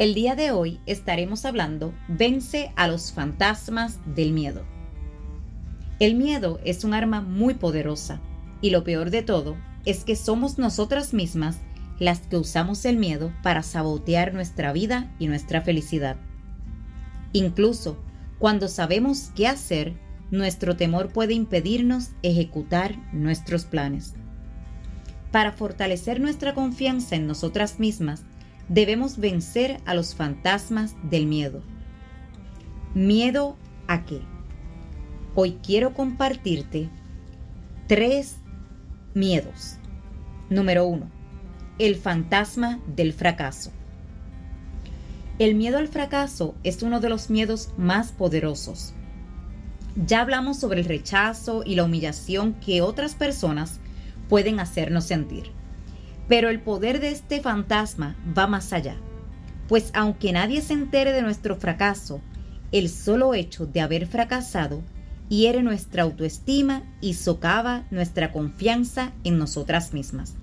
el día de hoy estaremos hablando Vence a los fantasmas del miedo. El miedo es un arma muy poderosa y lo peor de todo es que somos nosotras mismas las que usamos el miedo para sabotear nuestra vida y nuestra felicidad. Incluso cuando sabemos qué hacer, nuestro temor puede impedirnos ejecutar nuestros planes. Para fortalecer nuestra confianza en nosotras mismas, debemos vencer a los fantasmas del miedo. ¿Miedo a qué? Hoy quiero compartirte tres miedos. Número uno, el fantasma del fracaso. El miedo al fracaso es uno de los miedos más poderosos. Ya hablamos sobre el rechazo y la humillación que otras personas pueden hacernos sentir. Pero el poder de este fantasma va más allá, pues aunque nadie se entere de nuestro fracaso, el solo hecho de haber fracasado hiere nuestra autoestima y socava nuestra confianza en nosotras mismas.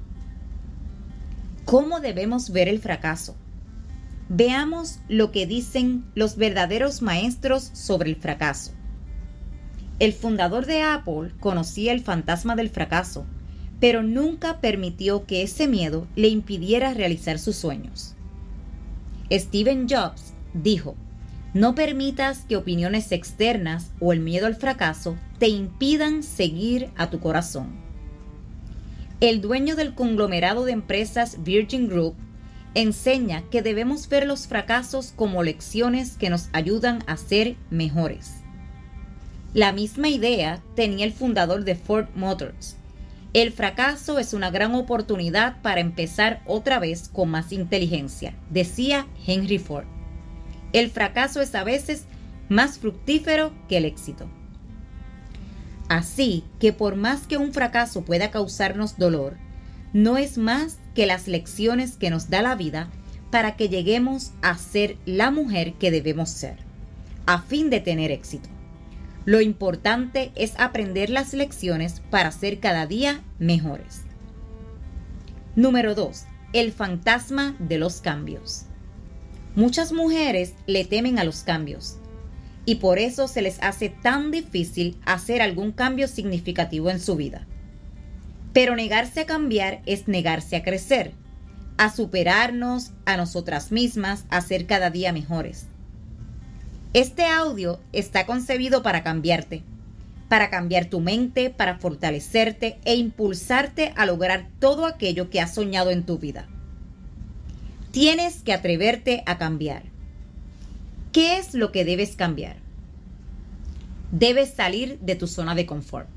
¿Cómo debemos ver el fracaso? Veamos lo que dicen los verdaderos maestros sobre el fracaso. El fundador de Apple conocía el fantasma del fracaso pero nunca permitió que ese miedo le impidiera realizar sus sueños. Steven Jobs dijo, no permitas que opiniones externas o el miedo al fracaso te impidan seguir a tu corazón. El dueño del conglomerado de empresas Virgin Group enseña que debemos ver los fracasos como lecciones que nos ayudan a ser mejores. La misma idea tenía el fundador de Ford Motors, el fracaso es una gran oportunidad para empezar otra vez con más inteligencia, decía Henry Ford. El fracaso es a veces más fructífero que el éxito. Así que por más que un fracaso pueda causarnos dolor, no es más que las lecciones que nos da la vida para que lleguemos a ser la mujer que debemos ser, a fin de tener éxito. Lo importante es aprender las lecciones para ser cada día mejores. Número 2. El fantasma de los cambios. Muchas mujeres le temen a los cambios y por eso se les hace tan difícil hacer algún cambio significativo en su vida. Pero negarse a cambiar es negarse a crecer, a superarnos a nosotras mismas, a ser cada día mejores. Este audio está concebido para cambiarte, para cambiar tu mente, para fortalecerte e impulsarte a lograr todo aquello que has soñado en tu vida. Tienes que atreverte a cambiar. ¿Qué es lo que debes cambiar? Debes salir de tu zona de confort.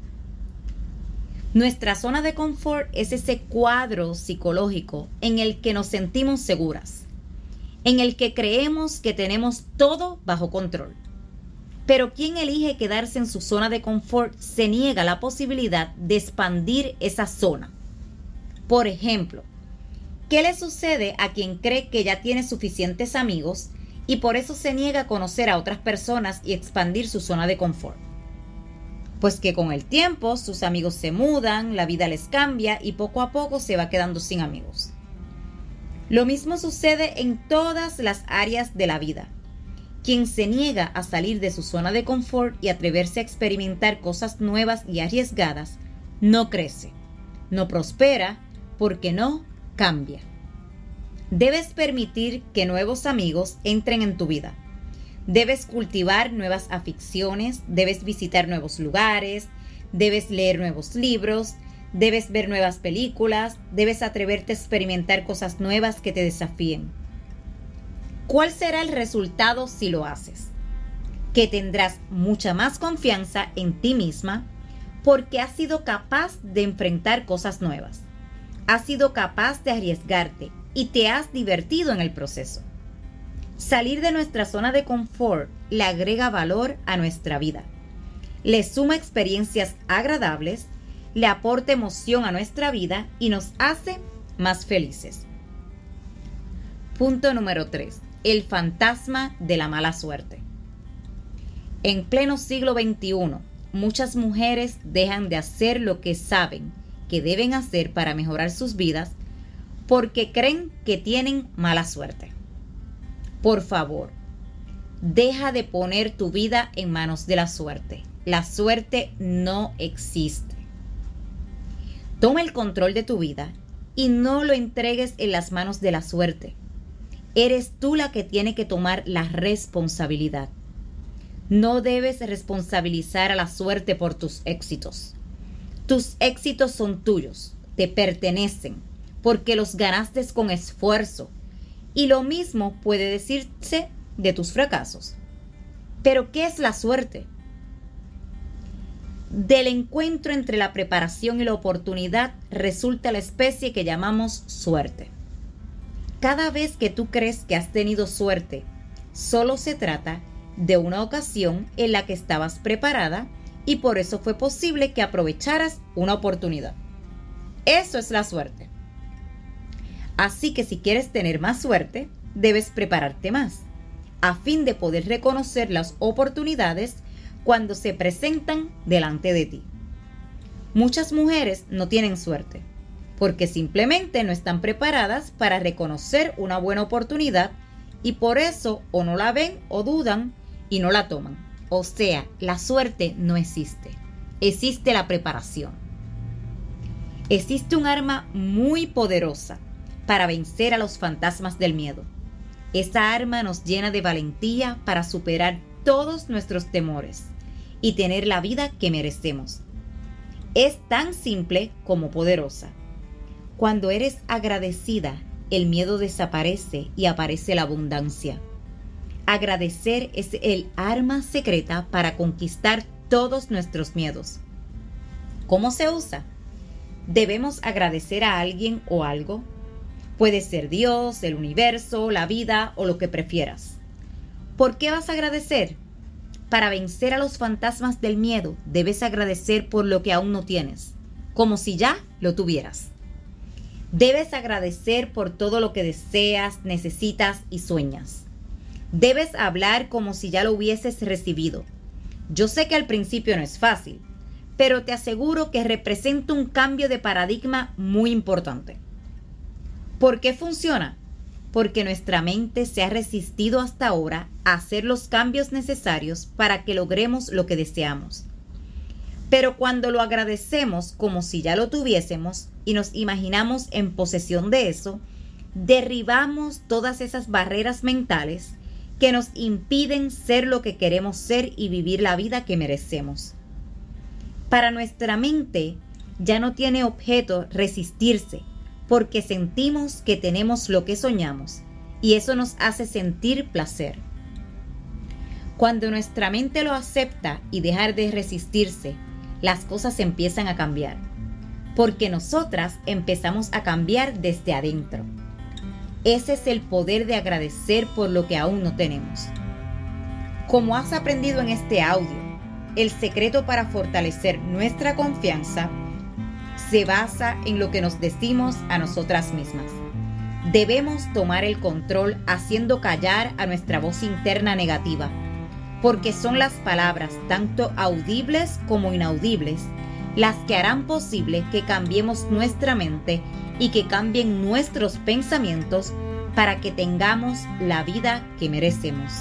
Nuestra zona de confort es ese cuadro psicológico en el que nos sentimos seguras, en el que creemos que tenemos todo bajo control. Pero quien elige quedarse en su zona de confort se niega la posibilidad de expandir esa zona. Por ejemplo, ¿qué le sucede a quien cree que ya tiene suficientes amigos y por eso se niega a conocer a otras personas y expandir su zona de confort? Pues que con el tiempo sus amigos se mudan, la vida les cambia y poco a poco se va quedando sin amigos. Lo mismo sucede en todas las áreas de la vida. Quien se niega a salir de su zona de confort y atreverse a experimentar cosas nuevas y arriesgadas, no crece, no prospera, porque no cambia. Debes permitir que nuevos amigos entren en tu vida. Debes cultivar nuevas aficiones, debes visitar nuevos lugares, debes leer nuevos libros, Debes ver nuevas películas, debes atreverte a experimentar cosas nuevas que te desafíen. ¿Cuál será el resultado si lo haces? Que tendrás mucha más confianza en ti misma porque has sido capaz de enfrentar cosas nuevas. Has sido capaz de arriesgarte y te has divertido en el proceso. Salir de nuestra zona de confort le agrega valor a nuestra vida. Le suma experiencias agradables, le aporta emoción a nuestra vida y nos hace más felices. Punto número 3. El fantasma de la mala suerte. En pleno siglo XXI, muchas mujeres dejan de hacer lo que saben que deben hacer para mejorar sus vidas porque creen que tienen mala suerte. Por favor, deja de poner tu vida en manos de la suerte. La suerte no existe. Toma el control de tu vida y no lo entregues en las manos de la suerte. Eres tú la que tiene que tomar la responsabilidad. No debes responsabilizar a la suerte por tus éxitos. Tus éxitos son tuyos, te pertenecen, porque los ganaste con esfuerzo. Y lo mismo puede decirse de tus fracasos. Pero ¿qué es la suerte? Del encuentro entre la preparación y la oportunidad resulta la especie que llamamos suerte. Cada vez que tú crees que has tenido suerte, solo se trata de una ocasión en la que estabas preparada y por eso fue posible que aprovecharas una oportunidad. Eso es la suerte. Así que si quieres tener más suerte, debes prepararte más, a fin de poder reconocer las oportunidades cuando se presentan delante de ti. Muchas mujeres no tienen suerte porque simplemente no están preparadas para reconocer una buena oportunidad y por eso o no la ven o dudan y no la toman. O sea, la suerte no existe. Existe la preparación. Existe un arma muy poderosa para vencer a los fantasmas del miedo. Esa arma nos llena de valentía para superar todos nuestros temores y tener la vida que merecemos. Es tan simple como poderosa. Cuando eres agradecida, el miedo desaparece y aparece la abundancia. Agradecer es el arma secreta para conquistar todos nuestros miedos. ¿Cómo se usa? ¿Debemos agradecer a alguien o algo? Puede ser Dios, el universo, la vida o lo que prefieras. ¿Por qué vas a agradecer? Para vencer a los fantasmas del miedo, debes agradecer por lo que aún no tienes, como si ya lo tuvieras. Debes agradecer por todo lo que deseas, necesitas y sueñas. Debes hablar como si ya lo hubieses recibido. Yo sé que al principio no es fácil, pero te aseguro que representa un cambio de paradigma muy importante. ¿Por qué funciona? Porque nuestra mente se ha resistido hasta ahora a hacer los cambios necesarios para que logremos lo que deseamos. Pero cuando lo agradecemos como si ya lo tuviésemos y nos imaginamos en posesión de eso, derribamos todas esas barreras mentales que nos impiden ser lo que queremos ser y vivir la vida que merecemos. Para nuestra mente ya no tiene objeto resistirse, porque sentimos que tenemos lo que soñamos y eso nos hace sentir placer. Cuando nuestra mente lo acepta y dejar de resistirse, las cosas empiezan a cambiar, porque nosotras empezamos a cambiar desde adentro. Ese es el poder de agradecer por lo que aún no tenemos. Como has aprendido en este audio, el secreto para fortalecer nuestra confianza se basa en lo que nos decimos a nosotras mismas. Debemos tomar el control haciendo callar a nuestra voz interna negativa, porque son las palabras, tanto audibles como inaudibles, las que harán posible que cambiemos nuestra mente y que cambien nuestros pensamientos para que tengamos la vida que merecemos.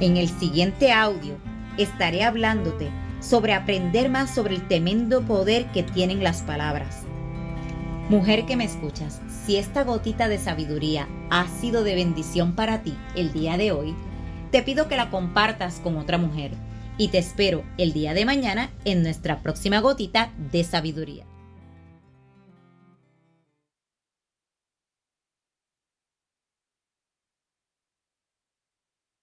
En el siguiente audio estaré hablándote sobre aprender más sobre el tremendo poder que tienen las palabras. Mujer que me escuchas, si esta gotita de sabiduría ha sido de bendición para ti el día de hoy, te pido que la compartas con otra mujer y te espero el día de mañana en nuestra próxima gotita de sabiduría.